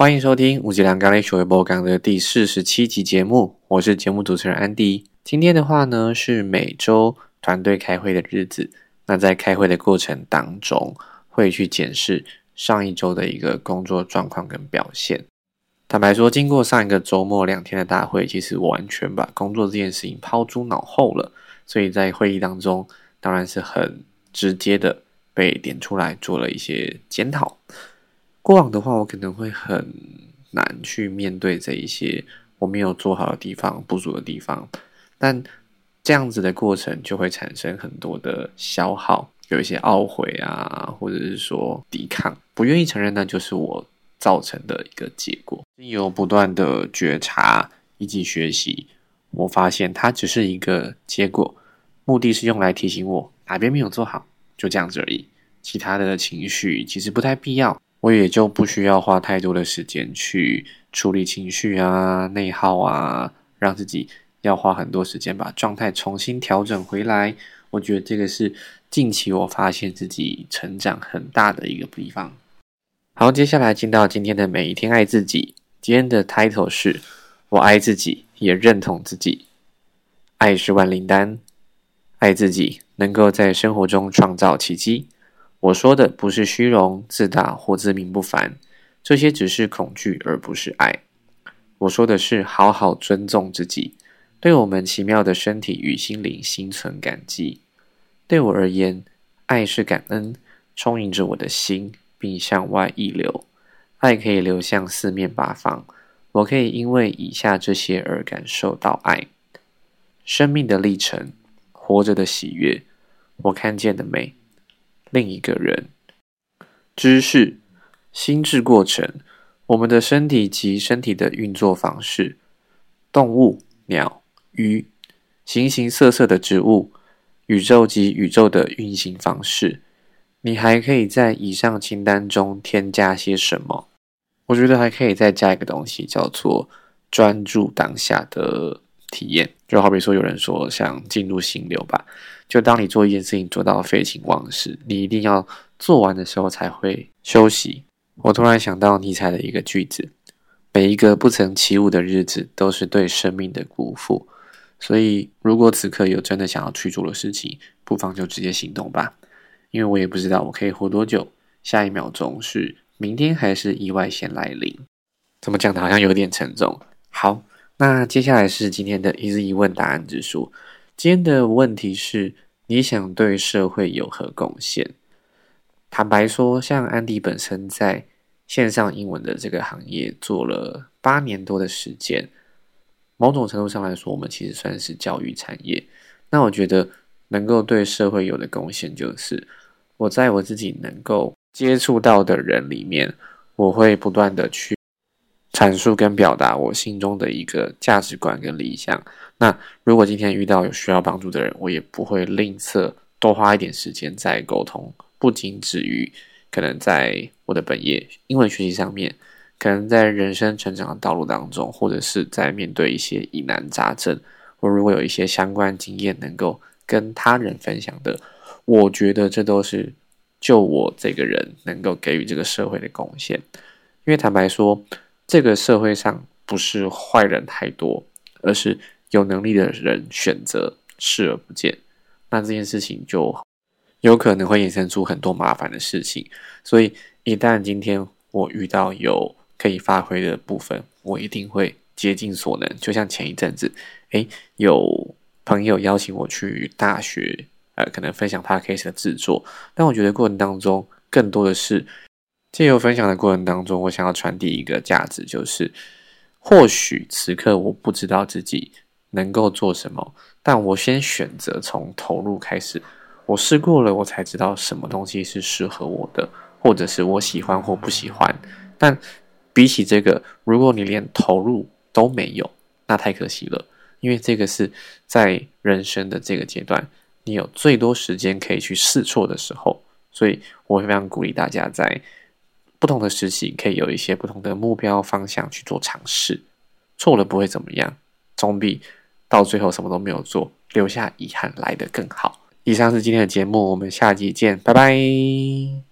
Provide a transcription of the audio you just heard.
欢迎收听五吉良咖喱学微播讲的第四十七集节目，我是节目主持人安迪。今天的话呢是每周团队开会的日子，那在开会的过程当中会去检视上一周的一个工作状况跟表现。坦白说，经过上一个周末两天的大会，其实完全把工作这件事情抛诸脑后了，所以在会议当中当然是很直接的被点出来做了一些检讨。过往的话，我可能会很难去面对这一些我没有做好的地方、不足的地方，但这样子的过程就会产生很多的消耗，有一些懊悔啊，或者是说抵抗，不愿意承认，那就是我造成的一个结果。有不断的觉察以及学习，我发现它只是一个结果，目的是用来提醒我哪边没有做好，就这样子而已。其他的情绪其实不太必要。我也就不需要花太多的时间去处理情绪啊、内耗啊，让自己要花很多时间把状态重新调整回来。我觉得这个是近期我发现自己成长很大的一个地方。好，接下来进到今天的每一天爱自己。今天的 title 是我爱自己，也认同自己。爱是万灵丹，爱自己能够在生活中创造奇迹。我说的不是虚荣、自大或自命不凡，这些只是恐惧，而不是爱。我说的是好好尊重自己，对我们奇妙的身体与心灵心存感激。对我而言，爱是感恩，充盈着我的心，并向外溢流。爱可以流向四面八方，我可以因为以下这些而感受到爱：生命的历程，活着的喜悦，我看见的美。另一个人，知识、心智过程，我们的身体及身体的运作方式，动物、鸟、鱼，形形色色的植物，宇宙及宇宙的运行方式。你还可以在以上清单中添加些什么？我觉得还可以再加一个东西，叫做专注当下的体验。就好比说，有人说想进入心流吧。就当你做一件事情做到废寝忘食，你一定要做完的时候才会休息。我突然想到尼采的一个句子：每一个不曾起舞的日子，都是对生命的辜负。所以，如果此刻有真的想要去做的事情，不妨就直接行动吧。因为我也不知道我可以活多久，下一秒钟是明天还是意外先来临？怎么讲的，好像有点沉重。好，那接下来是今天的一日一问答案之书。今天的问题是：你想对社会有何贡献？坦白说，像安迪本身在线上英文的这个行业做了八年多的时间，某种程度上来说，我们其实算是教育产业。那我觉得能够对社会有的贡献，就是我在我自己能够接触到的人里面，我会不断的去。阐述跟表达我心中的一个价值观跟理想。那如果今天遇到有需要帮助的人，我也不会吝啬多花一点时间在沟通。不仅止于可能在我的本业英文学习上面，可能在人生成长的道路当中，或者是在面对一些疑难杂症，我如果有一些相关经验能够跟他人分享的，我觉得这都是就我这个人能够给予这个社会的贡献。因为坦白说。这个社会上不是坏人太多，而是有能力的人选择视而不见。那这件事情就有可能会衍生出很多麻烦的事情。所以，一旦今天我遇到有可以发挥的部分，我一定会竭尽所能。就像前一阵子，诶，有朋友邀请我去大学，呃，可能分享 p a c k a g e 的制作。但我觉得过程当中，更多的是。借由分享的过程当中，我想要传递一个价值，就是或许此刻我不知道自己能够做什么，但我先选择从投入开始。我试过了，我才知道什么东西是适合我的，或者是我喜欢或不喜欢。但比起这个，如果你连投入都没有，那太可惜了。因为这个是在人生的这个阶段，你有最多时间可以去试错的时候，所以我会非常鼓励大家在。不同的事情可以有一些不同的目标方向去做尝试，错了不会怎么样，总比到最后什么都没有做留下遗憾来得更好。以上是今天的节目，我们下期见，拜拜。